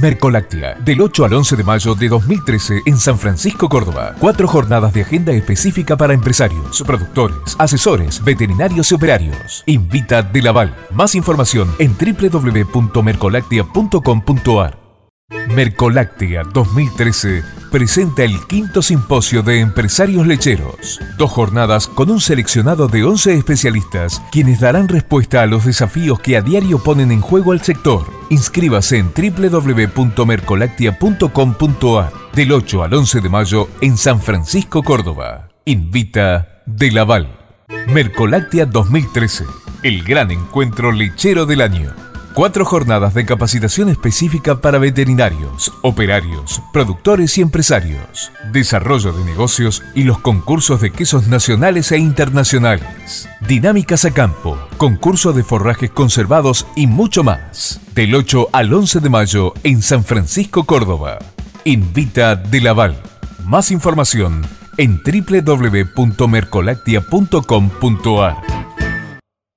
Mercoláctea, del 8 al 11 de mayo de 2013 en San Francisco, Córdoba. Cuatro jornadas de agenda específica para empresarios, productores, asesores, veterinarios y operarios. Invita de Laval. Más información en www.mercolactea.com.ar. Mercoláctea 2013 presenta el quinto simposio de empresarios lecheros. Dos jornadas con un seleccionado de 11 especialistas quienes darán respuesta a los desafíos que a diario ponen en juego al sector. Inscríbase en www.mercolactea.com.ar del 8 al 11 de mayo en San Francisco, Córdoba. Invita De Laval. Mercoláctea 2013, el gran encuentro lechero del año. Cuatro jornadas de capacitación específica para veterinarios, operarios, productores y empresarios. Desarrollo de negocios y los concursos de quesos nacionales e internacionales. Dinámicas a campo, concurso de forrajes conservados y mucho más. Del 8 al 11 de mayo en San Francisco, Córdoba. Invita de Laval. Más información en www.mercolactia.com.ar.